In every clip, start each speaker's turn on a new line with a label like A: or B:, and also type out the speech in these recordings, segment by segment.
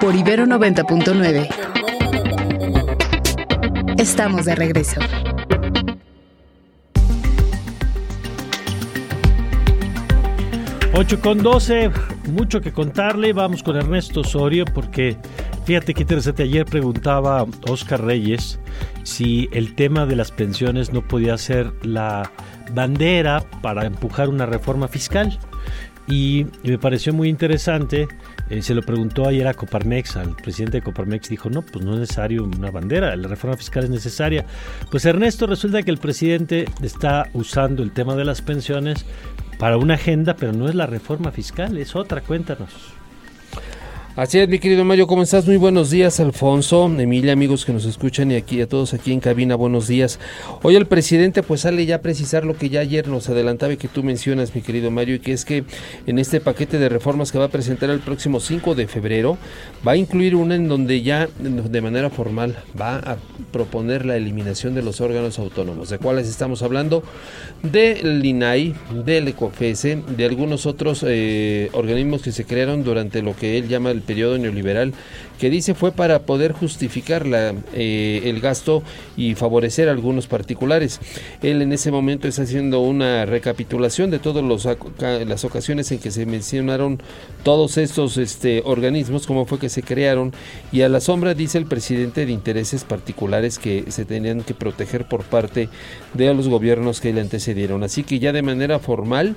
A: Por Ibero 90.9. Estamos de regreso.
B: Ocho con 12, mucho que contarle. Vamos con Ernesto Osorio porque fíjate qué interesante. Ayer preguntaba Oscar Reyes si el tema de las pensiones no podía ser la bandera para empujar una reforma fiscal. Y me pareció muy interesante. Eh, se lo preguntó ayer a Coparmex, al presidente de Coparmex, dijo, no, pues no es necesario una bandera, la reforma fiscal es necesaria. Pues Ernesto, resulta que el presidente está usando el tema de las pensiones para una agenda, pero no es la reforma fiscal, es otra, cuéntanos.
C: Así es, mi querido Mario, ¿cómo estás? Muy buenos días, Alfonso, Emilia, amigos que nos escuchan y aquí a todos aquí en cabina, buenos días. Hoy el presidente pues sale ya a precisar lo que ya ayer nos adelantaba y que tú mencionas, mi querido Mario, y que es que en este paquete de reformas que va a presentar el próximo 5 de febrero, va a incluir una en donde ya de manera formal va a proponer la eliminación de los órganos autónomos, de cuáles estamos hablando, del INAI, del ECOFESE, de algunos otros eh, organismos que se crearon durante lo que él llama el periodo neoliberal que dice fue para poder justificar la, eh, el gasto y favorecer a algunos particulares. Él en ese momento está haciendo una recapitulación de todas las ocasiones en que se mencionaron todos estos este, organismos, cómo fue que se crearon y a la sombra dice el presidente de intereses particulares que se tenían que proteger por parte de los gobiernos que le antecedieron. Así que ya de manera formal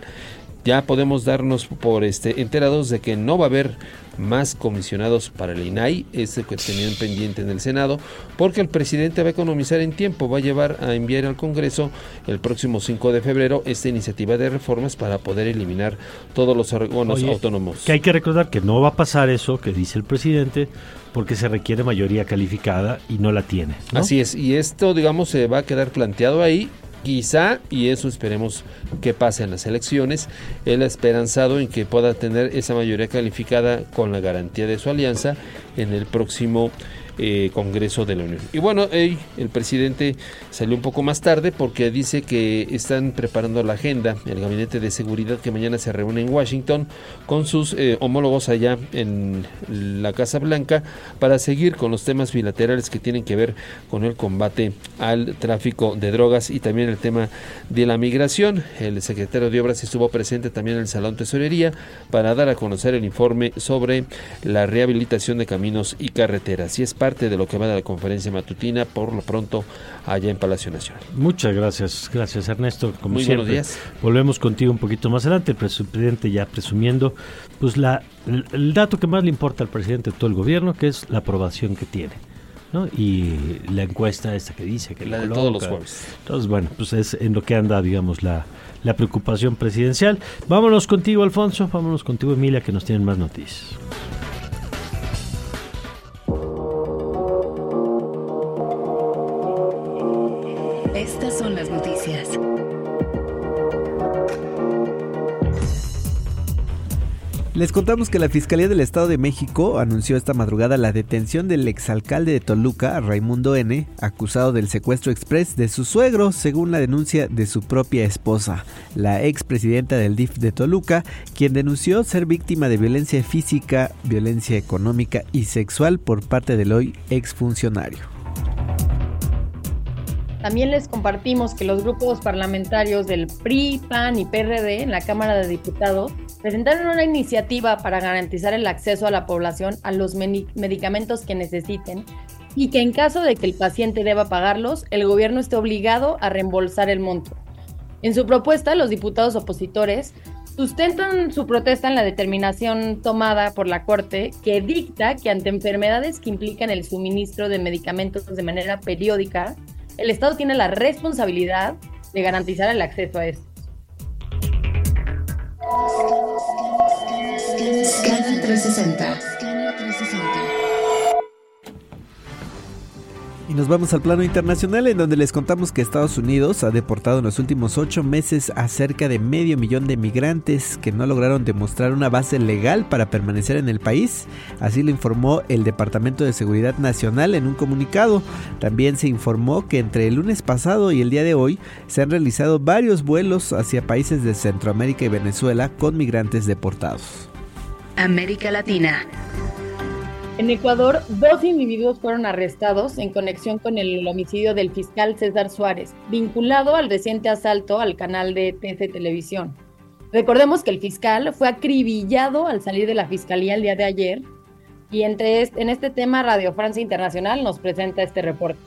C: ya podemos darnos por este enterados de que no va a haber más comisionados para el INAI, ese que tenían pendiente en el Senado, porque el presidente va a economizar en tiempo, va a llevar a enviar al Congreso el próximo 5 de febrero esta iniciativa de reformas para poder eliminar todos los órganos autónomos.
B: Que hay que recordar que no va a pasar eso que dice el presidente, porque se requiere mayoría calificada y no la tiene.
C: Así es, y esto digamos se va a quedar planteado ahí Quizá, y eso esperemos que pase en las elecciones, él ha esperanzado en que pueda tener esa mayoría calificada con la garantía de su alianza en el próximo eh, Congreso de la Unión. Y bueno, el presidente salió un poco más tarde porque dice que están preparando la agenda, el Gabinete de Seguridad que mañana se reúne en Washington con sus eh, homólogos allá en la Casa Blanca para seguir con los temas bilaterales que tienen que ver con el combate al tráfico de drogas y también el tema de la migración. El secretario de Obras estuvo presente también en el Salón Tesorería para dar a conocer el informe sobre la rehabilitación de caminos y carreteras. Y es de lo que va a la conferencia matutina por lo pronto allá en Palacio Nacional.
B: Muchas gracias, gracias Ernesto.
C: Como Muy buenos días.
B: Volvemos contigo un poquito más adelante, el presidente ya presumiendo pues la, el, dato que más le importa al presidente de todo el gobierno, que es la aprobación que tiene. ¿no? Y la encuesta esta que dice que
C: la de todos los jueves.
B: Entonces, bueno, pues es en lo que anda, digamos, la, la preocupación presidencial. Vámonos contigo, Alfonso, vámonos contigo, Emilia, que nos tienen más noticias.
D: Les contamos que la Fiscalía del Estado de México anunció esta madrugada la detención del exalcalde de Toluca, Raimundo N., acusado del secuestro express de su suegro, según la denuncia de su propia esposa, la expresidenta del DIF de Toluca, quien denunció ser víctima de violencia física, violencia económica y sexual por parte del hoy exfuncionario.
E: También les compartimos que los grupos parlamentarios del PRI, PAN y PRD en la Cámara de Diputados presentaron una iniciativa para garantizar el acceso a la población a los medicamentos que necesiten y que en caso de que el paciente deba pagarlos, el gobierno esté obligado a reembolsar el monto. En su propuesta, los diputados opositores sustentan su protesta en la determinación tomada por la Corte que dicta que ante enfermedades que implican el suministro de medicamentos de manera periódica, el Estado tiene la responsabilidad de garantizar el acceso a estos.
A: Scanner 360.
D: Y nos vamos al plano internacional en donde les contamos que Estados Unidos ha deportado en los últimos ocho meses a cerca de medio millón de migrantes que no lograron demostrar una base legal para permanecer en el país. Así lo informó el Departamento de Seguridad Nacional en un comunicado. También se informó que entre el lunes pasado y el día de hoy se han realizado varios vuelos hacia países de Centroamérica y Venezuela con migrantes deportados.
A: América Latina.
E: En Ecuador, dos individuos fueron arrestados en conexión con el homicidio del fiscal César Suárez, vinculado al reciente asalto al canal de TC Televisión. Recordemos que el fiscal fue acribillado al salir de la fiscalía el día de ayer y entre en este tema Radio Francia Internacional nos presenta este reporte.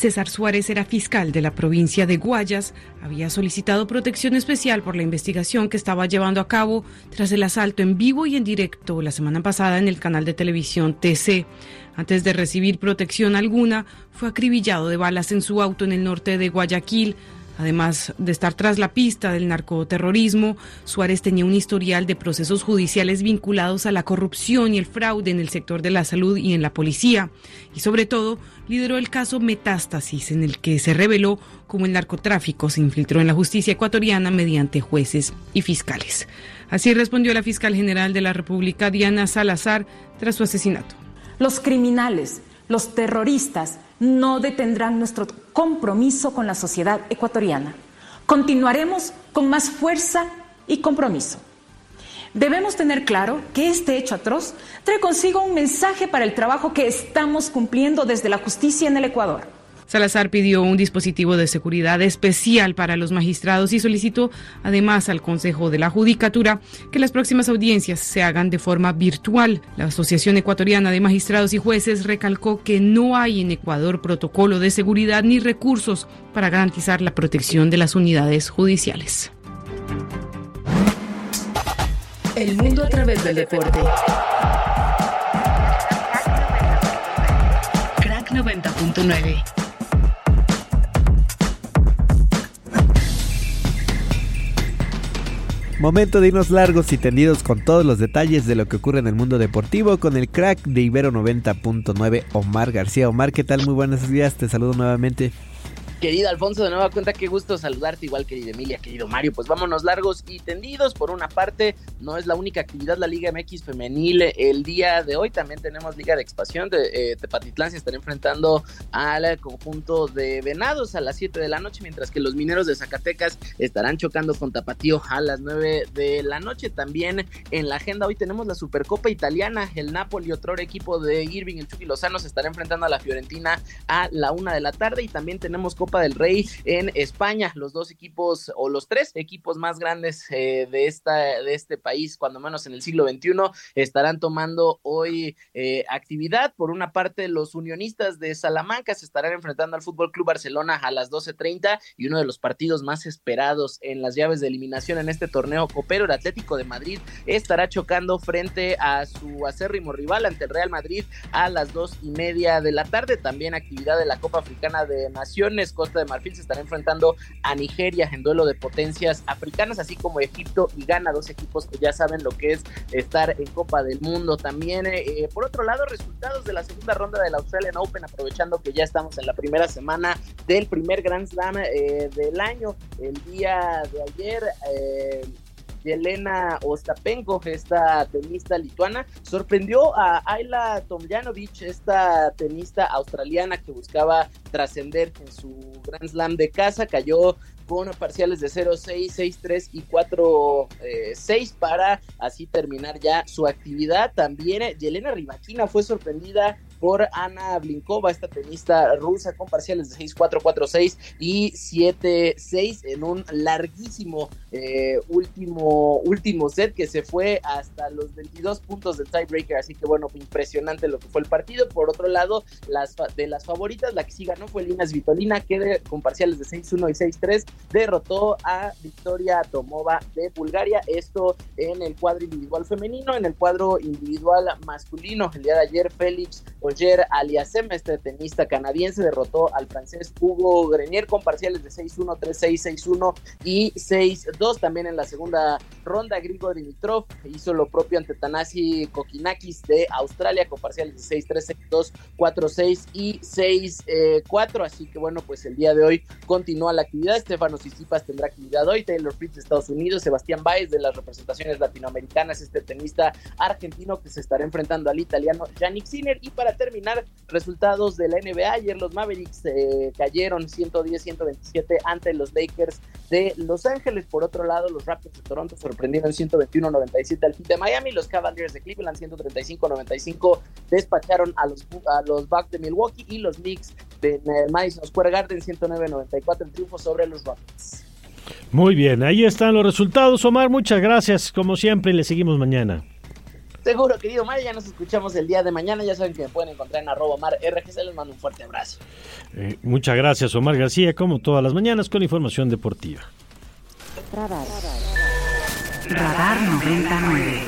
F: César Suárez era fiscal de la provincia de Guayas, había solicitado protección especial por la investigación que estaba llevando a cabo tras el asalto en vivo y en directo la semana pasada en el canal de televisión TC. Antes de recibir protección alguna, fue acribillado de balas en su auto en el norte de Guayaquil. Además de estar tras la pista del narcoterrorismo, Suárez tenía un historial de procesos judiciales vinculados a la corrupción y el fraude en el sector de la salud y en la policía. Y sobre todo, lideró el caso Metástasis, en el que se reveló cómo el narcotráfico se infiltró en la justicia ecuatoriana mediante jueces y fiscales. Así respondió la fiscal general de la República, Diana Salazar, tras su asesinato.
G: Los criminales, los terroristas, no detendrán nuestro compromiso con la sociedad ecuatoriana. Continuaremos con más fuerza y compromiso. Debemos tener claro que este hecho atroz trae consigo un mensaje para el trabajo que estamos cumpliendo desde la justicia en el Ecuador
F: Salazar pidió un dispositivo de seguridad especial para los magistrados y solicitó además al Consejo de la Judicatura que las próximas audiencias se hagan de forma virtual. La Asociación Ecuatoriana de Magistrados y Jueces recalcó que no hay en Ecuador protocolo de seguridad ni recursos para garantizar la protección de las unidades judiciales.
A: El mundo a través del deporte. Crack 90.9
D: Momento de irnos largos y tendidos con todos los detalles de lo que ocurre en el mundo deportivo con el crack de Ibero 90.9 Omar García. Omar, ¿qué tal? Muy buenos días, te saludo nuevamente.
H: Querido Alfonso, de nueva cuenta, qué gusto saludarte, igual querida Emilia, querido Mario. Pues vámonos largos y tendidos. Por una parte, no es la única actividad la Liga MX femenil el día de hoy. También tenemos Liga de Expansión de eh, Tepatitlán. Se están enfrentando al conjunto de Venados a las 7 de la noche, mientras que los mineros de Zacatecas estarán chocando con Tapatío a las 9 de la noche. También en la agenda hoy tenemos la Supercopa Italiana. El Napoli, otro equipo de Irving, el Chucky Lozano, se estará enfrentando a la Fiorentina a la 1 de la tarde. Y también tenemos Copa del Rey en España. Los dos equipos o los tres equipos más grandes eh, de, esta, de este país, cuando menos en el siglo XXI, estarán tomando hoy eh, actividad. Por una parte, los unionistas de Salamanca se estarán enfrentando al Fútbol Club Barcelona a las 12:30 y uno de los partidos más esperados en las llaves de eliminación en este torneo copero, el Atlético de Madrid, estará chocando frente a su acérrimo rival ante el Real Madrid a las dos y media de la tarde. También actividad de la Copa Africana de Naciones, Costa de Marfil se estará enfrentando a Nigeria en duelo de potencias africanas, así como Egipto y Ghana, dos equipos que ya saben lo que es estar en Copa del Mundo. También, eh, por otro lado, resultados de la segunda ronda del Australian Open, aprovechando que ya estamos en la primera semana del primer Grand Slam eh, del año. El día de ayer, eh, Yelena Ostapenko, esta tenista lituana, sorprendió a Ayla Tomljanovic, esta tenista australiana que buscaba trascender en su Grand Slam de casa, cayó con parciales de 0-6, 6-3 y 4-6 eh, para así terminar ya su actividad. También Yelena Rybakina fue sorprendida por Ana Blinkova, esta tenista rusa con parciales de 6-4, 4-6 y 7-6 en un larguísimo eh, último, último set que se fue hasta los 22 puntos del tiebreaker, así que bueno, impresionante lo que fue el partido. Por otro lado, las de las favoritas, la que sí ganó fue Linas Vitolina, que con parciales de 6-1 y 6-3 derrotó a Victoria Tomova de Bulgaria, esto en el cuadro individual femenino, en el cuadro individual masculino, el día de ayer Félix Roger Aliasem, este tenista canadiense, derrotó al francés Hugo Grenier con parciales de 6-1, 3-6, 6-1 y 6-2. También en la segunda ronda, Grigor Dimitrov hizo lo propio ante Tanasi Kokinakis de Australia con parciales de 6-3, 6-2, 4-6 y 6-4. Así que bueno, pues el día de hoy continúa la actividad. Estefano Sisipas tendrá actividad hoy. Taylor Fritz de Estados Unidos, Sebastián Baez de las representaciones latinoamericanas, este tenista argentino que se estará enfrentando al italiano Yannick Sinner. Y para terminar, resultados de la NBA. Ayer los Mavericks eh, cayeron 110-127 ante los Lakers de Los Ángeles. Por otro lado, los Raptors de Toronto sorprendieron 121-97 al Heat de Miami. Los Cavaliers de Cleveland 135-95 despacharon a los, Bucks de Milwaukee y los Knicks de Madison Square Garden 109-94 el triunfo sobre los Rockets.
B: Muy bien, ahí están los resultados, Omar. Muchas gracias, como siempre, le seguimos mañana.
H: Seguro, querido Omar, ya nos escuchamos el día de mañana. Ya saben que me pueden encontrar en arroba Omar RGC. Les mando un fuerte abrazo.
B: Eh, muchas gracias, Omar García, como todas las mañanas, con información deportiva.
A: Radar, Radar 99.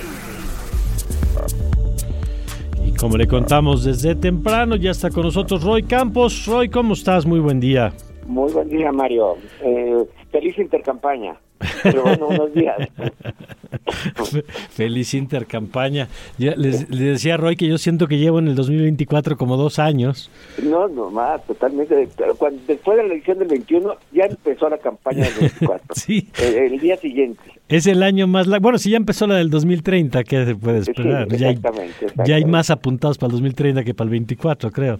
B: Y como le contamos desde temprano, ya está con nosotros Roy Campos. Roy, ¿cómo estás? Muy buen día.
I: Muy buen día, Mario. Eh, feliz intercampaña. Pero bueno, unos días.
B: Feliz intercampaña. Ya les, les, decía Roy que yo siento que llevo en el 2024 como dos años.
I: No, no más, totalmente. Cuando, después de la elección del 21 ya empezó la campaña del 24.
B: sí.
I: El, el, día siguiente.
B: Es el año más largo. Bueno, si ya empezó la del 2030, ¿qué se puede esperar?
I: Sí,
B: ya, hay,
I: exactamente,
B: ya hay más apuntados para el 2030 que para el 24, creo.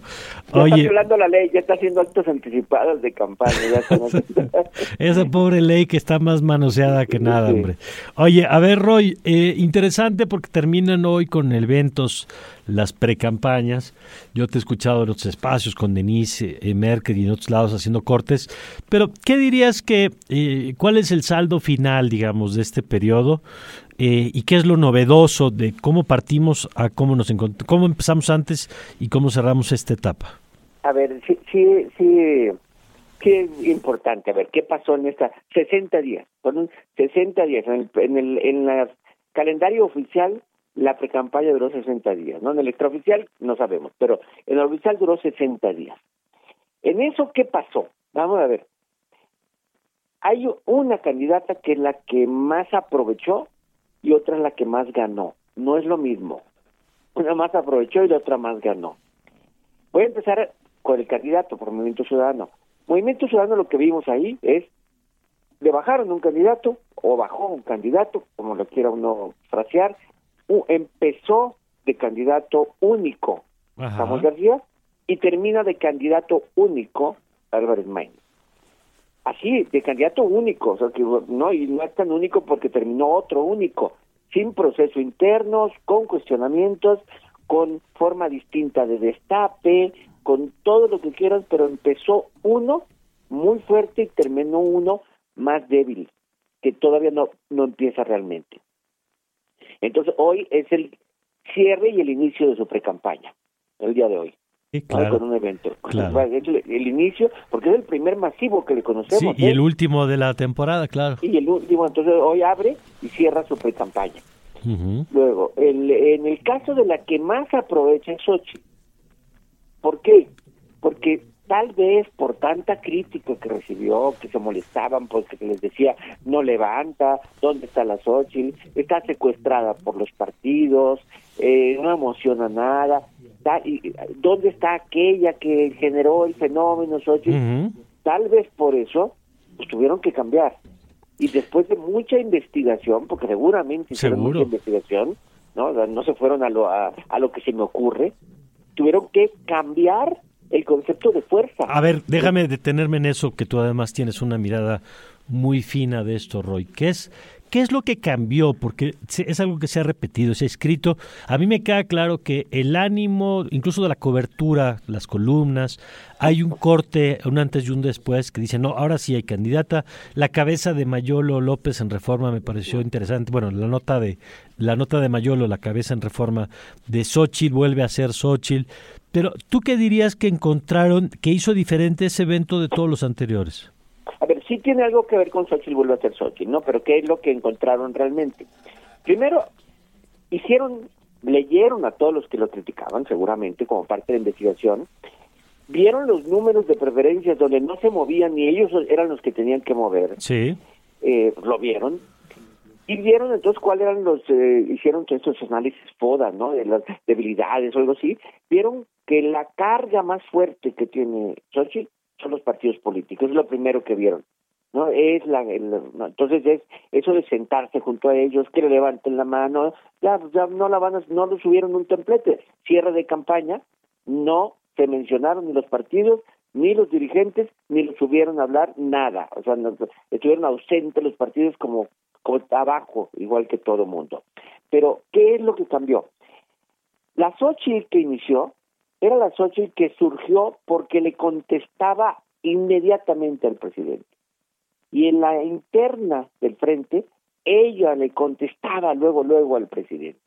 I: Ya
B: Oye,
I: está violando la ley, ya está haciendo actos anticipados de campaña. Ya está...
B: esa pobre ley que está más manoseada que nada,
I: Sí.
B: hombre. Oye, a ver, Roy, eh, interesante porque terminan hoy con eventos las precampañas. Yo te he escuchado en otros espacios con Denise eh, Merkel y en otros lados haciendo cortes, pero ¿qué dirías que, eh, cuál es el saldo final, digamos, de este periodo? Eh, ¿Y qué es lo novedoso de cómo partimos a cómo nos encont- cómo empezamos antes y cómo cerramos esta etapa?
I: A ver, sí, sí, sí, es importante. A ver, ¿qué pasó en esta 60 días? Fueron 60 días. En el, en el en la calendario oficial, la precampaña duró 60 días. ¿no? En el extraoficial no sabemos, pero en el oficial duró 60 días. En eso, ¿qué pasó? Vamos a ver. Hay una candidata que es la que más aprovechó y otra es la que más ganó. No es lo mismo. Una más aprovechó y la otra más ganó. Voy a empezar con el candidato por Movimiento Ciudadano. Movimiento Ciudadano lo que vimos ahí es, le bajaron un candidato o bajó un candidato, como lo quiera uno frasear, empezó de candidato único
B: Ajá.
I: Samuel García y termina de candidato único Álvarez Maínez. Así, de candidato único, o sea que no, y no es tan único porque terminó otro único, sin proceso internos, con cuestionamientos, con forma distinta de destape, con todo lo que quieras, pero empezó uno muy fuerte y terminó uno más débil, que todavía no, no empieza realmente. Entonces hoy es el cierre y el inicio de su precampaña, el día de hoy.
B: Sí, claro.
I: Con un evento.
B: Claro.
I: El, el inicio, porque es el primer masivo que le
B: Sí,
I: conocemos.
B: y
I: ¿eh?
B: el último de la temporada, claro.
I: Y el último, entonces hoy abre y cierra su precampaña.
B: Ujú.
I: Luego, el, en el caso de la que más aprovecha es Xochitl. ¿Por qué? Porque tal vez por tanta crítica que recibió, que se molestaban porque se les decía no levanta, ¿dónde está la Xochitl? Está secuestrada por los partidos, eh, no emociona nada. ¿Dónde está aquella que generó el fenómeno Xochitl? Tal vez por eso pues, tuvieron que cambiar. Y después de mucha investigación, porque seguramente hicieron
B: Seguro.
I: mucha investigación, ¿no? O sea, no se fueron a lo, a, a lo que se me ocurre, tuvieron que cambiar el concepto de fuerza.
B: A ver, déjame detenerme en eso, que tú además tienes una mirada muy fina de esto, Roy. ¿Qué es, qué es lo que cambió? Porque es algo que se ha repetido, se ha escrito. A mí me queda claro que el ánimo, incluso de la cobertura, las columnas, hay un corte, un antes y un después, que dice, no, ahora sí hay candidata. La cabeza de Mayolo López en Reforma me pareció interesante. Bueno, la nota de la nota de Mayolo, la cabeza en Reforma de Xochitl, vuelve a ser Xochitl. Pero, ¿tú qué dirías que encontraron que hizo diferente ese evento de todos los anteriores?
I: A ver, sí tiene algo que ver con Xochitl, vuelve a ser Xochitl, ¿no? Pero ¿qué es lo que encontraron realmente? Primero, hicieron, leyeron a todos los que lo criticaban, seguramente, como parte de la investigación, vieron los números de preferencias donde no se movían ni ellos eran los que tenían que mover,
B: Sí.
I: eh, lo vieron, y vieron entonces cuáles eran los, eh, hicieron todos estos análisis FODA, ¿no? De las debilidades o algo así, vieron que la carga más fuerte que tiene Xochitl son los partidos políticos, es lo primero que vieron. no es la, no, entonces es eso de sentarse junto a ellos que le levanten la mano ya ya no la van a, no lo subieron un templete cierre de campaña no se mencionaron ni los partidos, ni los dirigentes, ni los subieron a hablar, nada. O sea, estuvieron ausentes los partidos como, como abajo, igual que todo mundo. Pero, ¿qué es lo que cambió? La Xochitl que inició era la Xochitl que surgió porque le contestaba inmediatamente al presidente. Y en la interna del frente, ella le contestaba luego, luego al presidente.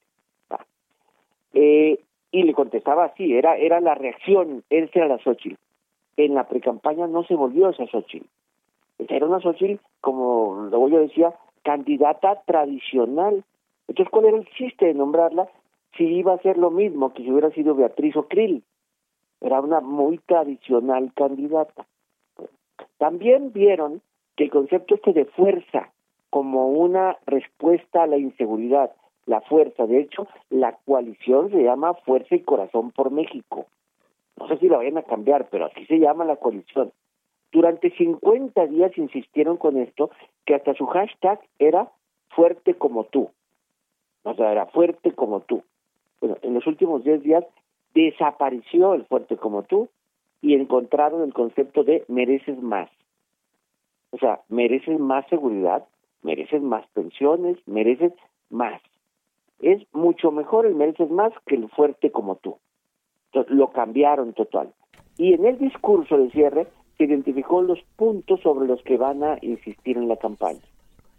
I: Eh, y le contestaba así, era, era la reacción, esa era la Xochitl. En la precampaña no se volvió esa Xochitl. Era una Xochitl, como yo decía, candidata tradicional. Entonces, ¿cuál era el chiste de nombrarla si iba a ser lo mismo que si hubiera sido Beatriz o Krill? Era una muy tradicional candidata. También vieron que el concepto este de fuerza como una respuesta a la inseguridad, la fuerza, de hecho, la coalición se llama Fuerza y Corazón por México. No sé si la vayan a cambiar, pero así se llama la coalición. Durante 50 días insistieron con esto, que hasta su hashtag era fuerte como tú. O sea, era fuerte como tú. Bueno, en los últimos 10 días desapareció el fuerte como tú y encontraron el concepto de mereces más. O sea, mereces más seguridad, mereces más pensiones, mereces más. Es mucho mejor el mereces más que el fuerte como tú. Entonces, lo cambiaron total. Y en el discurso de cierre se identificó los puntos sobre los que van a insistir en la campaña.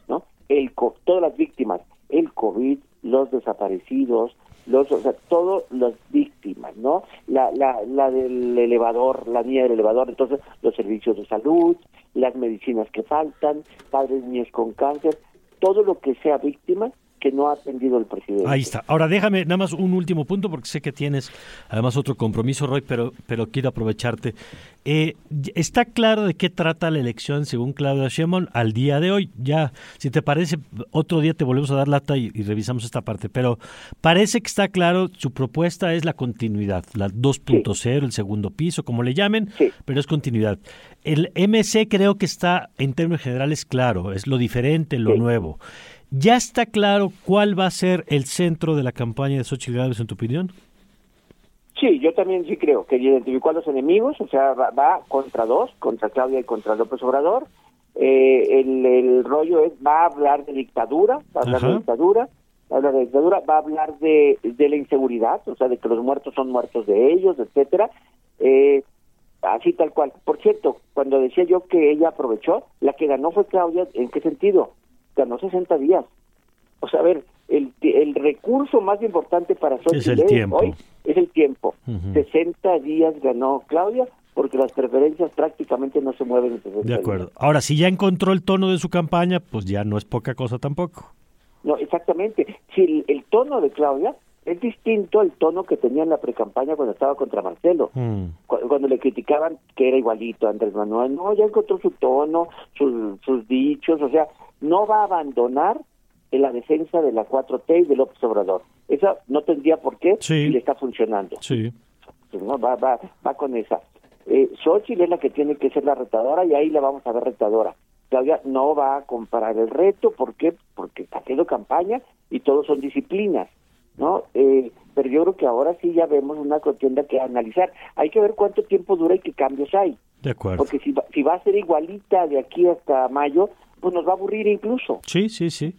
I: ¿no? El, todas las víctimas, el COVID, los desaparecidos, los, o sea, todas las víctimas, ¿no? La, la, la del elevador, la niña del elevador, entonces los servicios de salud, las medicinas que faltan, padres niños con cáncer, todo lo que sea víctima que no ha atendido el presidente.
B: Ahí está. Ahora déjame nada más un último punto porque sé que tienes además otro compromiso, Roy, pero, pero quiero aprovecharte. Eh, está claro de qué trata la elección según Claudia Sheinbaum al día de hoy. Ya, si te parece, otro día te volvemos a dar lata y, revisamos esta parte, pero parece que está claro, su propuesta es la continuidad, la 2.0, el segundo piso, como le llamen, pero es continuidad. El MC creo que está en términos generales claro, es lo diferente, lo nuevo. ¿Ya está claro cuál va a ser el centro de la campaña de Xochitl Gálvez, en tu opinión?
I: Sí, yo también sí creo que identificó a los enemigos, o sea, va, contra dos, contra Claudia y contra López Obrador. Eh, el, rollo es, va a hablar de dictadura, va a hablar de dictadura, va a hablar de dictadura, va a hablar de, de la inseguridad, o sea, de que los muertos son muertos de ellos, etcétera. Eh, así tal cual. Por cierto, cuando decía yo que ella aprovechó, la que ganó fue Claudia, ¿en qué sentido? Ganó 60 días. O sea, a ver, el, el recurso más importante para
B: Xochitl es
I: hoy es el tiempo. 60 días ganó Claudia porque las preferencias prácticamente no se mueven en 60
B: De acuerdo. Ahora, si ya encontró el tono de su campaña, pues ya no es poca cosa tampoco.
I: No, exactamente. Si el, tono de Claudia es distinto al tono que tenía en la precampaña cuando estaba contra Marcelo, mm. cuando, le criticaban que era igualito a Andrés Manuel, no, ya encontró su tono, sus, sus dichos, o sea, no va a abandonar en la defensa de la 4T y del López Obrador. Esa no tendría por qué
B: sí.
I: le está funcionando.
B: Sí.
I: No, va, va, va con esa. Eh, Xochitl es la que tiene que ser la retadora y ahí la vamos a ver retadora. Claudia no va a comparar el reto, ¿por qué? Porque está haciendo campaña y todos son disciplinas, ¿no? Eh, pero yo creo que ahora sí ya vemos una contienda que analizar. Hay que ver cuánto tiempo dura y qué cambios hay.
B: De acuerdo.
I: Porque si si va a ser igualita de aquí hasta mayo, pues nos va a aburrir incluso.
B: Sí, sí, sí.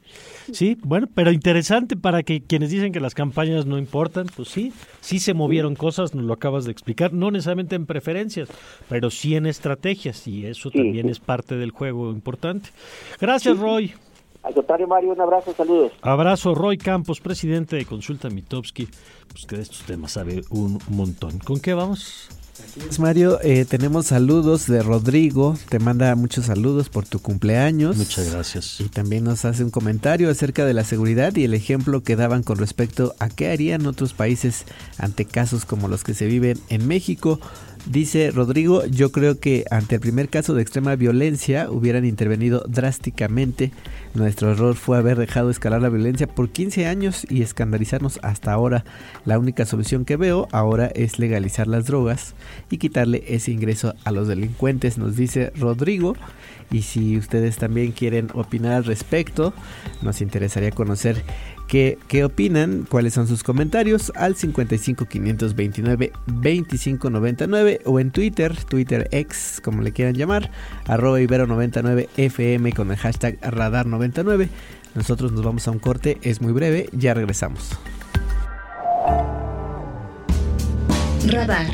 B: Sí, bueno, pero interesante para que quienes dicen que las campañas no importan, pues sí, sí se movieron cosas, nos lo acabas de explicar, no necesariamente en preferencias, pero sí en estrategias y eso también es parte del juego importante. Gracias, Roy.
I: Al contrario, Mario, un abrazo, saludos.
B: Abrazo, Roy Campos, presidente de Consulta Mitowski, pues que de estos temas sabe un montón. ¿Con qué vamos?
D: Mario, eh, tenemos saludos de Rodrigo, te manda muchos saludos por tu cumpleaños.
B: Muchas gracias.
D: Y también nos hace un comentario acerca de la seguridad y el ejemplo que daban con respecto a qué harían otros países ante casos como los que se viven en México. Dice Rodrigo, yo creo que ante el primer caso de extrema violencia hubieran intervenido drásticamente. Nuestro error fue haber dejado escalar la violencia por 15 años y escandalizarnos hasta ahora. La única solución que veo ahora es legalizar las drogas y quitarle ese ingreso a los delincuentes, nos dice Rodrigo. Y si ustedes también quieren opinar al respecto, nos interesaría conocer qué, qué opinan, cuáles son sus comentarios al 55 529 25 99 o en Twitter, Twitter X, como le quieran llamar, arroba ibero99 FM con el hashtag radar99. Nosotros nos vamos a un corte, es muy breve, ya regresamos.
J: Radar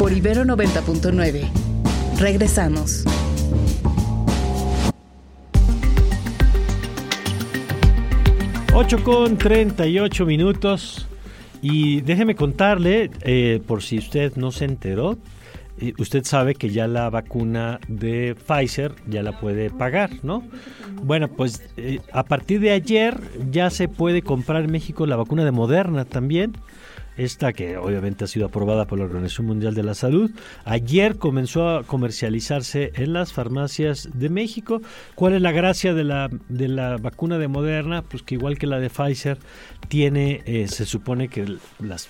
J: por Ibero 90.9. Regresamos.
B: 8 con 38 minutos. Y déjeme contarle, eh, por si usted no se enteró, usted sabe que ya la vacuna de Pfizer ya la puede pagar, ¿no? Bueno, pues eh, a partir de ayer ya se puede comprar en México la vacuna de Moderna también esta que obviamente ha sido aprobada por la Organización Mundial de la Salud. Ayer comenzó a comercializarse en las farmacias de México. ¿Cuál es la gracia de la, de la vacuna de Moderna? Pues que igual que la de Pfizer, tiene, eh, se supone que las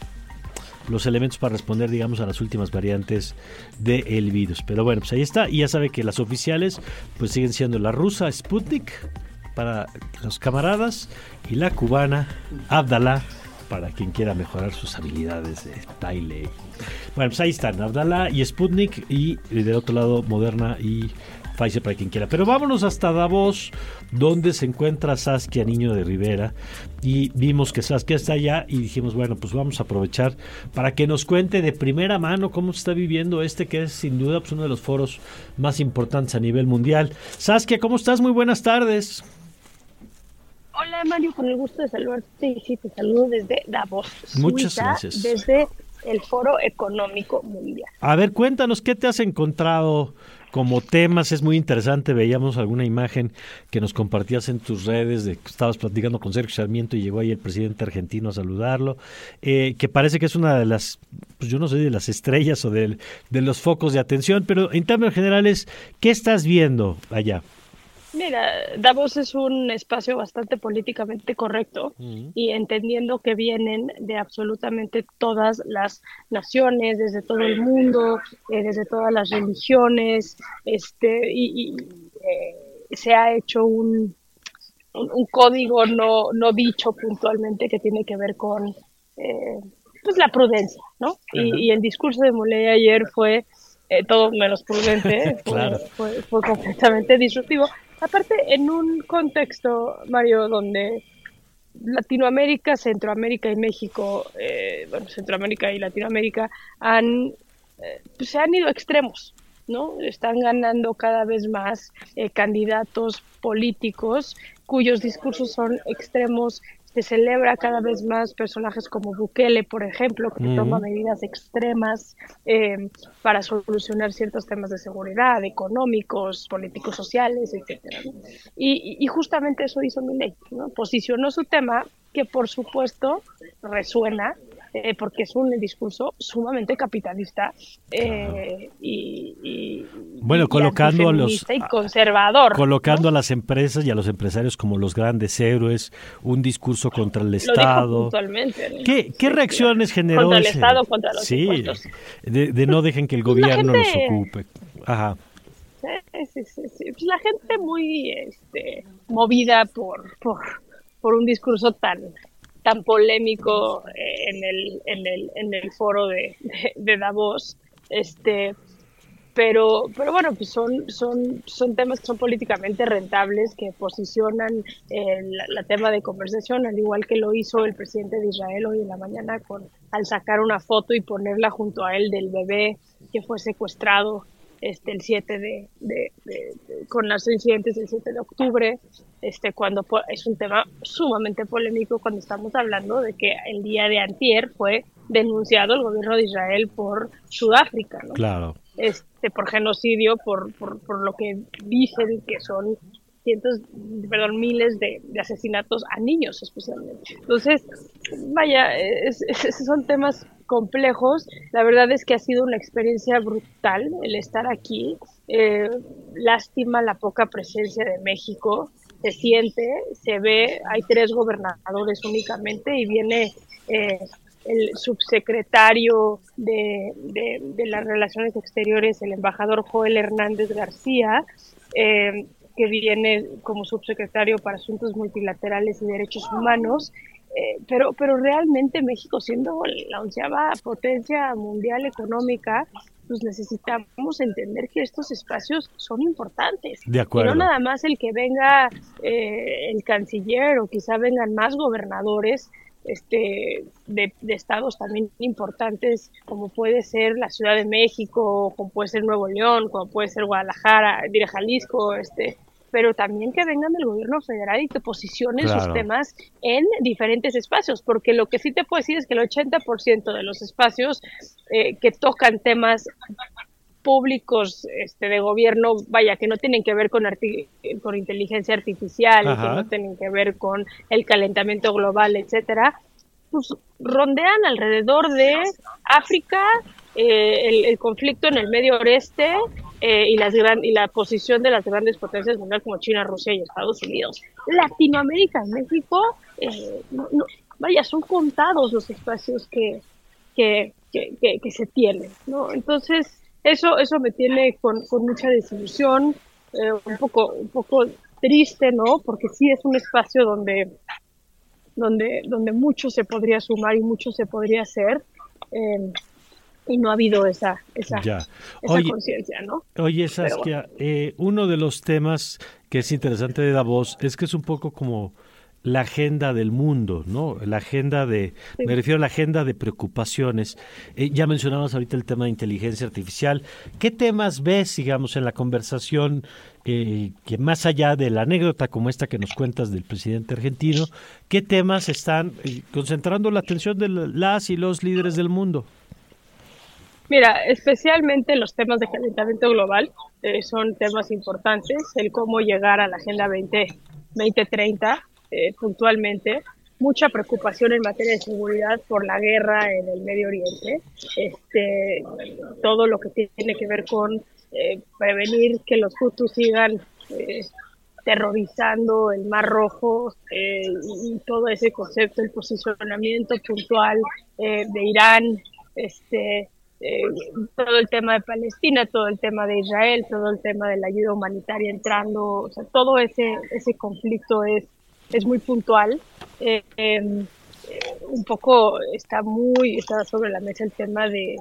B: los elementos para responder, digamos, a las últimas variantes del virus. Pero bueno, pues ahí está. Y ya sabe que las oficiales, pues siguen siendo la rusa Sputnik para los camaradas y la cubana Abdalá para quien quiera mejorar sus habilidades de baile. Bueno, pues ahí están, Abdala y Sputnik y del otro lado Moderna y Pfizer para quien quiera. Pero vámonos hasta Davos, donde se encuentra Saskia Niño de Rivera. Y vimos que Saskia está allá y dijimos, bueno, pues vamos a aprovechar para que nos cuente de primera mano cómo se está viviendo este, que es sin duda pues, uno de los foros más importantes a nivel mundial. Saskia, ¿cómo estás? Muy buenas tardes.
K: Hola Mario, con el gusto de saludarte y sí, te saludo desde Davos.
B: Muchas gracias.
K: Desde el Foro Económico Mundial.
B: A ver, cuéntanos, ¿qué te has encontrado como temas? Es muy interesante, veíamos alguna imagen que nos compartías en tus redes de que estabas platicando con Sergio Sarmiento y llegó ahí el presidente argentino a saludarlo, eh, que parece que es una de las, pues yo no sé, de las estrellas o de, de los focos de atención, pero en términos generales, ¿qué estás viendo allá?
K: Mira, Davos es un espacio bastante políticamente correcto y entendiendo que vienen de absolutamente todas las naciones, desde todo el mundo, eh, desde todas las religiones, este, y, eh, se ha hecho un, un, código no, no dicho puntualmente que tiene que ver con eh, pues la prudencia, ¿no? Y, el discurso de Molay ayer fue todo menos prudente, fue, fue completamente disruptivo Aparte, en un contexto, Mario, donde Latinoamérica, Centroamérica y México, eh, bueno, Centroamérica y Latinoamérica han, eh, pues, se han ido extremos, ¿no? Están ganando cada vez más eh, candidatos políticos cuyos discursos son extremos se celebra cada vez más personajes como Bukele, por ejemplo, que toma medidas extremas eh, para solucionar ciertos temas de seguridad, económicos, políticos, sociales, etcétera. Y, y, justamente eso hizo Milei, ¿no? Posicionó su tema que por supuesto resuena eh, porque es un discurso sumamente capitalista eh, y,
B: bueno colocando a los
K: y conservador
B: colocando a las empresas y a los empresarios como los grandes héroes un discurso contra el Estado. ¿Qué, qué reacciones generó
K: contra el Estado contra los
B: sí de, no dejen que el gobierno nos ocupe. Ajá.
K: Sí, sí, sí. Pues la gente muy este, movida por, por, por un discurso tan tan polémico eh, en el, en el, en el foro de, de, Davos. Este, pero, pero bueno, pues son, son, son temas que son políticamente rentables, que posicionan el la tema de conversación, al igual que lo hizo el presidente de Israel hoy en la mañana con, al sacar una foto y ponerla junto a él del bebé que fue secuestrado este, el 7 de, de, con los incidentes del 7 de octubre, este, cuando es un tema sumamente polémico cuando estamos hablando de que el día de antier fue denunciado el gobierno de Israel por Sudáfrica, ¿no?
B: Claro.
K: Este, por genocidio, por, por, por lo que dicen que son cientos, perdón, miles de, asesinatos a niños especialmente. Entonces, vaya, es, son temas complejos. La verdad es que ha sido una experiencia brutal el estar aquí. Eh, lástima la poca presencia de México. Se siente, se ve, hay tres gobernadores únicamente y viene eh, el subsecretario de, las Relaciones Exteriores, el embajador Joel Hernández García, eh, que viene como subsecretario para Asuntos Multilaterales y Derechos Humanos, eh, pero, pero realmente México siendo la onceava potencia mundial económica, pues necesitamos entender que estos espacios son importantes.
B: De acuerdo.
K: Y no nada más el que venga eh, el canciller o quizá vengan más gobernadores este, de, estados también importantes, como puede ser la Ciudad de México, como puede ser Nuevo León, como puede ser Guadalajara, dire Jalisco, este, pero también que vengan del gobierno federal y te posicionen sus temas en diferentes espacios, porque lo que sí te puedo decir es que el 80% de los espacios eh, que tocan temas públicos este, de gobierno, vaya, que no tienen que ver con, con inteligencia artificial, que no tienen que ver con el calentamiento global, etcétera, pues rondean alrededor de África, eh, el, conflicto en el Medio Oeste eh, y, las gran, y la posición de las grandes potencias mundiales como China, Rusia y Estados Unidos. Latinoamérica, México, eh, vaya, son contados los espacios que, que, que, que se tienen, ¿no? Entonces, eso, eso me tiene con, con mucha desilusión, eh, un poco, un poco triste, ¿no? Porque sí es un espacio donde, donde, donde mucho se podría sumar y mucho se podría hacer. Eh, y no ha habido esa, esa, esa conciencia, ¿no?
B: Oye, Saskia, eh, uno de los temas que es interesante de Davos es que es un poco como la agenda del mundo, ¿no? La agenda de, me refiero a la agenda de preocupaciones. Eh, ya mencionamos ahorita el tema de inteligencia artificial. ¿Qué temas ves, digamos, en la conversación eh, que más allá de la anécdota como esta que nos cuentas del presidente argentino, qué temas están eh, concentrando la atención de las y los líderes del mundo?
K: Mira, especialmente los temas de calentamiento global son temas importantes, el cómo llegar a la Agenda 20, 2030 eh, puntualmente, mucha preocupación en materia de seguridad por la guerra en el Medio Oriente, este, todo lo que tiene que ver con eh, prevenir que los Hutus sigan eh, terrorizando el Mar Rojo y, todo ese concepto, el posicionamiento puntual de Irán, este, todo el tema de Palestina, todo el tema de Israel, todo el tema de la ayuda humanitaria entrando, o sea, todo ese, ese conflicto es es muy puntual. Eh, em, un poco está muy está sobre la mesa el tema de,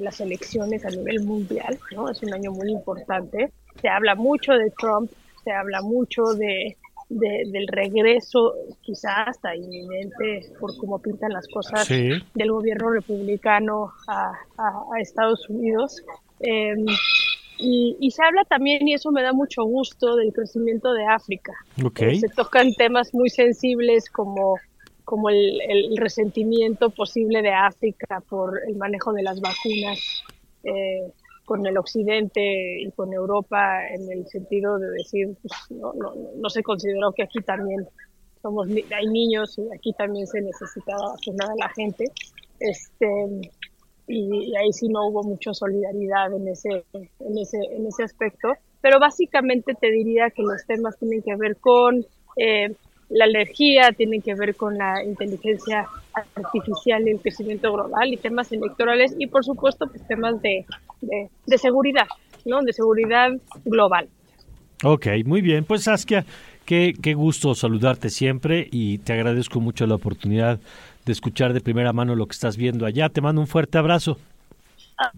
K: las elecciones a nivel mundial, ¿no? Es un año muy importante. Se habla mucho de Trump, se habla mucho de, del regreso, quizás hasta inminente, por cómo pintan las cosas, del gobierno republicano a, a, Estados Unidos. Eh, y, se habla también, y eso me da mucho gusto, del crecimiento de África.
B: Okay.
K: Se tocan temas muy sensibles como, como el, resentimiento posible de África por el manejo de las vacunas eh, con el Occidente y con Europa, en el sentido de decir, pues, no, no, no se consideró que aquí también somos hay niños y aquí también se necesitaba vacunar a la gente. Este, y, ahí sí no hubo mucha solidaridad en ese, en ese, en ese aspecto. Pero básicamente te diría que los temas tienen que ver con eh, la energía, tienen que ver con la inteligencia artificial el crecimiento global y temas electorales y por supuesto pues temas de, de, seguridad, ¿no? De seguridad global.
B: Ok, muy bien. Pues Saskia, qué, qué gusto saludarte siempre y te agradezco mucho la oportunidad de escuchar de primera mano lo que estás viendo allá. Te mando un fuerte abrazo.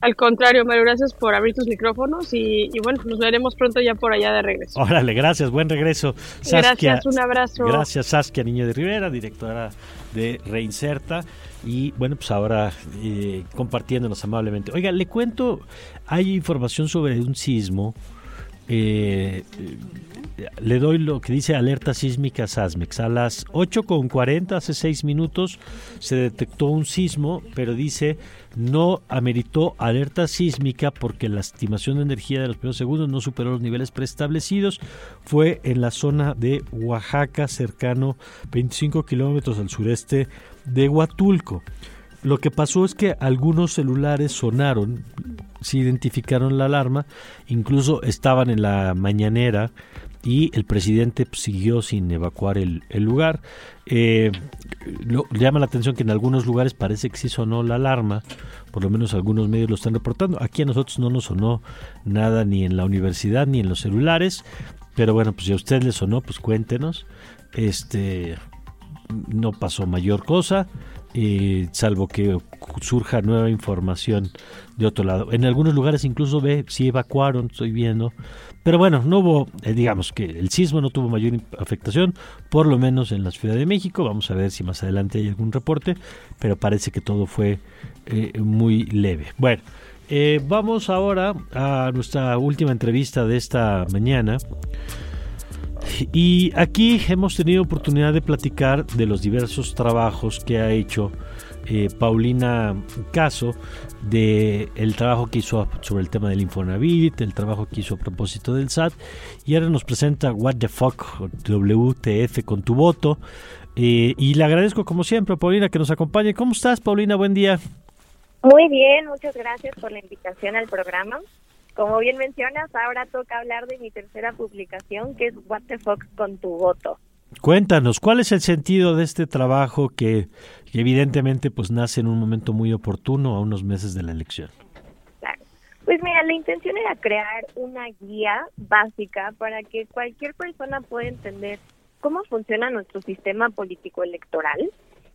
K: Al contrario, Mario, gracias por abrir tus micrófonos y, bueno, nos veremos pronto ya por allá de regreso.
B: Órale, gracias, buen regreso.
K: Saskia, gracias, un abrazo.
B: Gracias, Saskia Niño de Rivera, directora de Reinserta. Y bueno, pues ahora eh, compartiéndonos amablemente. Oiga, le cuento, hay información sobre un sismo. Eh, le doy lo que dice alerta sísmica SASMEX. A las 8.40, hace 6 minutos, se detectó un sismo, pero dice no ameritó alerta sísmica porque la estimación de energía de los primeros segundos no superó los niveles preestablecidos. Fue en la zona de Oaxaca, cercano 25 kilómetros al sureste de Huatulco. Lo que pasó es que algunos celulares sonaron, se identificaron la alarma, incluso estaban en la mañanera y el presidente siguió sin evacuar el, lugar. Eh, llama la atención que en algunos lugares parece que sí sonó la alarma, por lo menos algunos medios lo están reportando. Aquí a nosotros no nos sonó nada ni en la universidad ni en los celulares, pero bueno, pues si a usted le sonó, pues cuéntenos. Este no pasó mayor cosa, eh, salvo que surja nueva información de otro lado. En algunos lugares incluso ve si evacuaron, estoy viendo. Pero bueno, no hubo, eh, digamos que el sismo no tuvo mayor afectación, por lo menos en la Ciudad de México. Vamos a ver si más adelante hay algún reporte, pero parece que todo fue eh, muy leve. Bueno, vamos ahora a nuestra última entrevista de esta mañana. Y aquí hemos tenido oportunidad de platicar de los diversos trabajos que ha hecho eh, Paulina Caso, de el trabajo que hizo sobre el tema del Infonavit, el trabajo que hizo a propósito del SAT, y ahora nos presenta What the Fuck, WTF con tu voto. Eh, y le agradezco como siempre a Paulina que nos acompañe. ¿Cómo estás, Paulina? Buen día.
L: Muy bien, muchas gracias por la invitación al programa. Como bien mencionas, ahora toca hablar de mi tercera publicación, que es What the Fuck con tu voto.
B: Cuéntanos, ¿cuál es el sentido de este trabajo que, evidentemente pues nace en un momento muy oportuno a unos meses de la elección?
L: Claro. Pues mira, la intención era crear una guía básica para que cualquier persona pueda entender cómo funciona nuestro sistema político electoral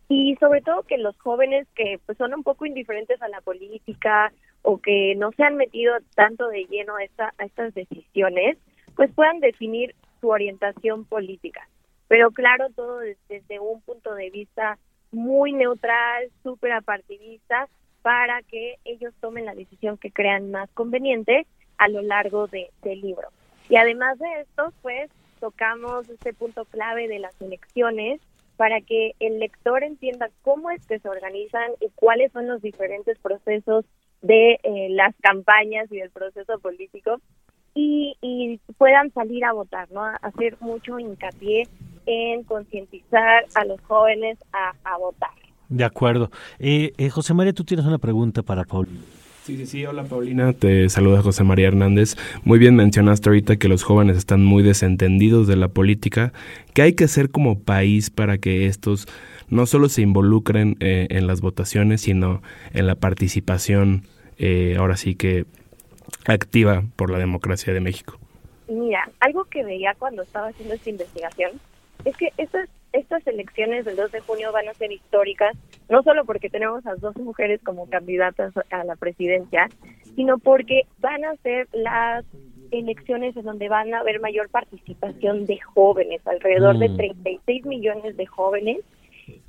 L: y sobre todo que los jóvenes que pues son un poco indiferentes a la política o que no se han metido tanto de lleno a, esta, a estas decisiones, pues puedan definir su orientación política. Pero claro, todo desde, un punto de vista muy neutral, súper apartidista, para que ellos tomen la decisión que crean más conveniente a lo largo de, del libro. Y además de esto, pues tocamos este punto clave de las elecciones para que el lector entienda cómo es que se organizan y cuáles son los diferentes procesos de eh, las campañas y del proceso político y, puedan salir a votar, ¿no? Hacer mucho hincapié en concientizar a los jóvenes a, votar.
B: De acuerdo. Eh, eh, José María, tú tienes una pregunta para Paul.
M: Sí, sí, sí, hola Paulina, te saluda José María Hernández. Muy bien mencionaste ahorita que los jóvenes están muy desentendidos de la política. ¿Qué hay que hacer como país para que estos no solo se involucren eh, en las votaciones, sino en la participación, eh, ahora sí que activa por la democracia de México?
L: Mira, algo que veía cuando estaba haciendo esta investigación es que estas estas elecciones del 2 de junio van a ser históricas, no solo porque tenemos a dos mujeres como candidatas a la presidencia, sino porque van a ser las elecciones en donde van a haber mayor participación de jóvenes, alrededor de 36 mm. millones de jóvenes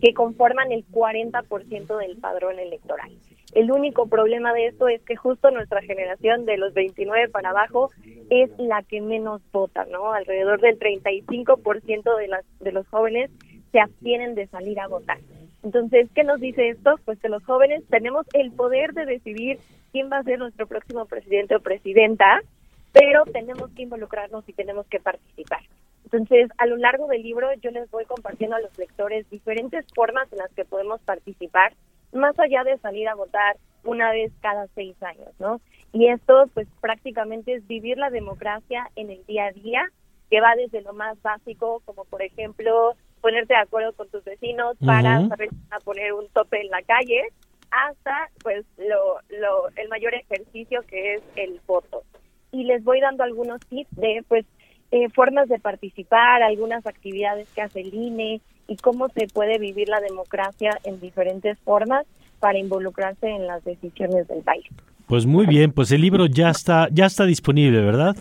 L: que conforman el 40% del padrón electoral. El único problema de esto es que justo nuestra generación de los 29 para abajo es la que menos vota, ¿no? Alrededor del 35% de, las, de los jóvenes se abstienen de salir a votar. Entonces, ¿qué nos dice esto? Pues que los jóvenes tenemos el poder de decidir quién va a ser nuestro próximo presidente o presidenta, pero tenemos que involucrarnos y tenemos que participar. Entonces, a lo largo del libro yo les voy compartiendo a los lectores diferentes formas en las que podemos participar más allá de salir a votar una vez cada seis años, ¿no? Y esto, pues prácticamente es vivir la democracia en el día a día, que va desde lo más básico, como por ejemplo ponerte de acuerdo con tus vecinos para saber a poner un tope en la calle, hasta pues lo, lo, el mayor ejercicio que es el voto. Y les voy dando algunos tips de pues eh, formas de participar, algunas actividades que hace el INE, y cómo se puede vivir la democracia en diferentes formas para involucrarse en las decisiones del país.
B: Pues muy bien, pues el libro ya está ya está disponible, ¿verdad?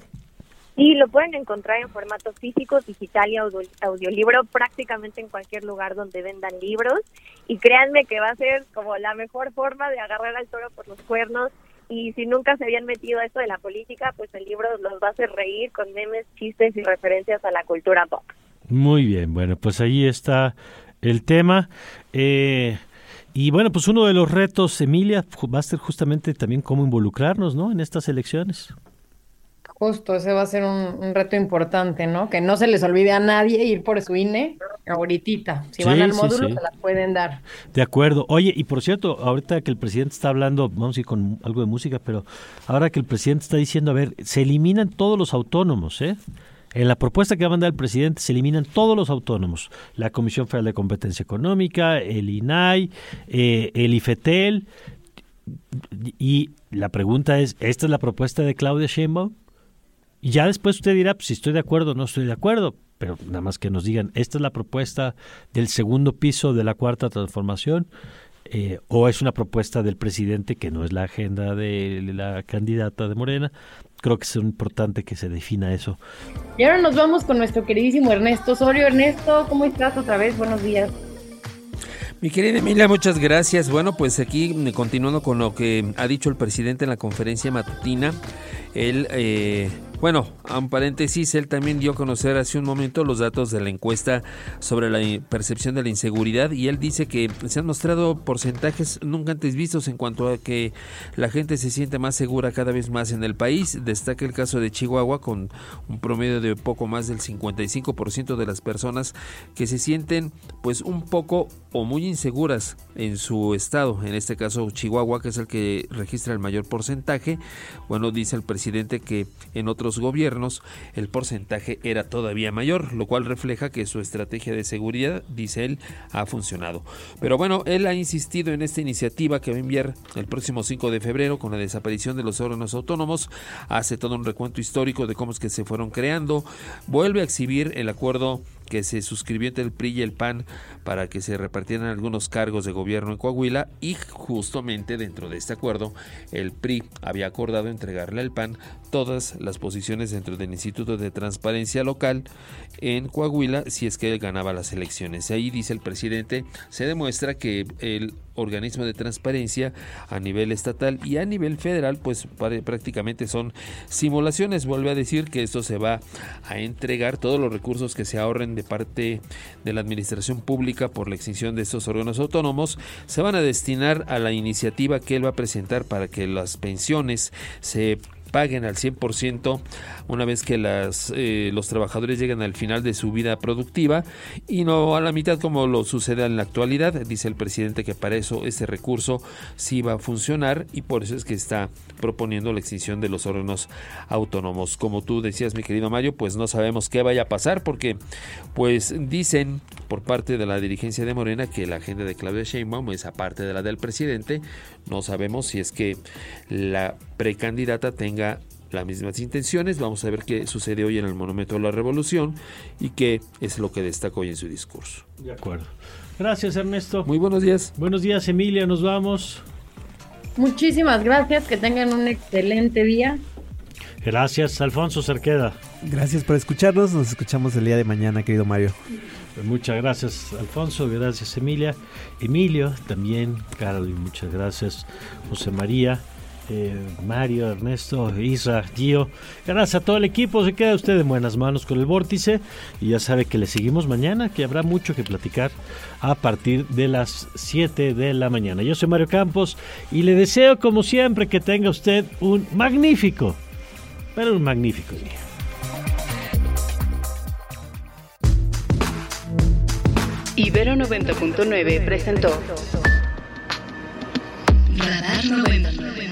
L: Sí, lo pueden encontrar en formato físico, digital y audiolibro prácticamente en cualquier lugar donde vendan libros. Y créanme que va a ser como la mejor forma de agarrar al toro por los cuernos. Y si nunca se habían metido a esto de la política, pues el libro los va a hacer reír con memes, chistes y referencias a la cultura pop.
B: Muy bien, bueno, pues ahí está el tema. Eh, y bueno, pues uno de los retos, Emilia, va a ser justamente también cómo involucrarnos, ¿no? En estas elecciones.
E: Justo, ese va a ser un, reto importante, ¿no? Que no se les olvide a nadie ir por su INE ahorita. Si van al módulo, se la pueden dar.
B: De acuerdo. Oye, y por cierto, ahorita que el presidente está hablando, vamos a ir con algo de música, pero ahora que el presidente está diciendo, a ver, se eliminan todos los autónomos, ¿eh? En la propuesta que va a mandar el presidente se eliminan todos los autónomos, la Comisión Federal de Competencia Económica, el INAI, eh, el IFETEL, y la pregunta es, ¿esta es la propuesta de Claudia Sheinbaum? Y ya después usted dirá pues, si estoy de acuerdo o no estoy de acuerdo, pero nada más que nos digan, ¿esta es la propuesta del segundo piso de la cuarta transformación? Eh, o es una propuesta del presidente que no es la agenda de la candidata de Morena. Creo que es importante que se defina eso.
E: Y ahora nos vamos con nuestro queridísimo Ernesto Osorio. Ernesto, ¿cómo estás otra vez? Buenos días.
C: Mi querida Emilia, muchas gracias. Bueno, pues aquí continuando con lo que ha dicho el presidente en la conferencia matutina, él eh, bueno, a paréntesis, él también dio a conocer hace un momento los datos de la encuesta sobre la percepción de la inseguridad y él dice que se han mostrado porcentajes nunca antes vistos en cuanto a que la gente se siente más segura cada vez más en el país. Destaca el caso de Chihuahua con un promedio de poco más del 55% de las personas que se sienten pues un poco o muy inseguras en su estado. En este caso Chihuahua, que es el que registra el mayor porcentaje. Bueno, dice el presidente que en otros gobiernos el porcentaje era todavía mayor, lo cual refleja que su estrategia de seguridad, dice él, ha funcionado. Pero bueno, él ha insistido en esta iniciativa que va a enviar el próximo 5 de febrero con la desaparición de los órganos autónomos, hace todo un recuento histórico de cómo es que se fueron creando, vuelve a exhibir el acuerdo que se suscribió entre el PRI y el PAN para que se repartieran algunos cargos de gobierno en Coahuila y justamente dentro de este acuerdo el PRI había acordado entregarle al PAN todas las posiciones dentro del Instituto de Transparencia Local en Coahuila si es que él ganaba las elecciones. Ahí dice el presidente, se demuestra que el organismo de transparencia a nivel estatal y a nivel federal, pues prácticamente son simulaciones. Vuelve a decir que esto se va a entregar todos los recursos que se ahorren de parte de la administración pública por la extinción de estos órganos autónomos, se van a destinar a la iniciativa que él va a presentar para que las pensiones se paguen al 100% una vez que las, eh, los trabajadores lleguen al final de su vida productiva y no a la mitad como lo sucede en la actualidad. Dice el presidente que para eso ese recurso sí va a funcionar y por eso es que está proponiendo la extinción de los órganos autónomos. Como tú decías, mi querido Mayo, pues no sabemos qué vaya a pasar porque pues dicen por parte de la dirigencia de Morena que la agenda de Claudia Sheinbaum es aparte de la del presidente. No sabemos si es que la precandidata tenga las mismas intenciones. Vamos a ver qué sucede hoy en el Monumento de la Revolución y qué es lo que destacó hoy en su discurso.
B: De acuerdo. Gracias, Ernesto.
C: Muy buenos días.
B: Buenos días, Emilia. Nos vamos.
E: Muchísimas gracias. Que tengan un excelente día.
B: Gracias, Alfonso Cerqueda.
D: Gracias por escucharnos. Nos escuchamos el día de mañana, querido Mario.
B: Pues muchas gracias, Alfonso. Gracias, Emilia. Emilio, también, Carlos, muchas gracias, José María. Eh, Mario, Ernesto, Isra, Gio. Gracias a todo el equipo. Se queda usted en buenas manos con el vórtice. Y ya sabe que le seguimos mañana, que habrá mucho que platicar a partir de las 7 de la mañana. Yo soy Mario Campos y le deseo, como siempre, que tenga usted un magnífico, pero un magnífico día.
J: Ibero 90.9 presentó Radar 99.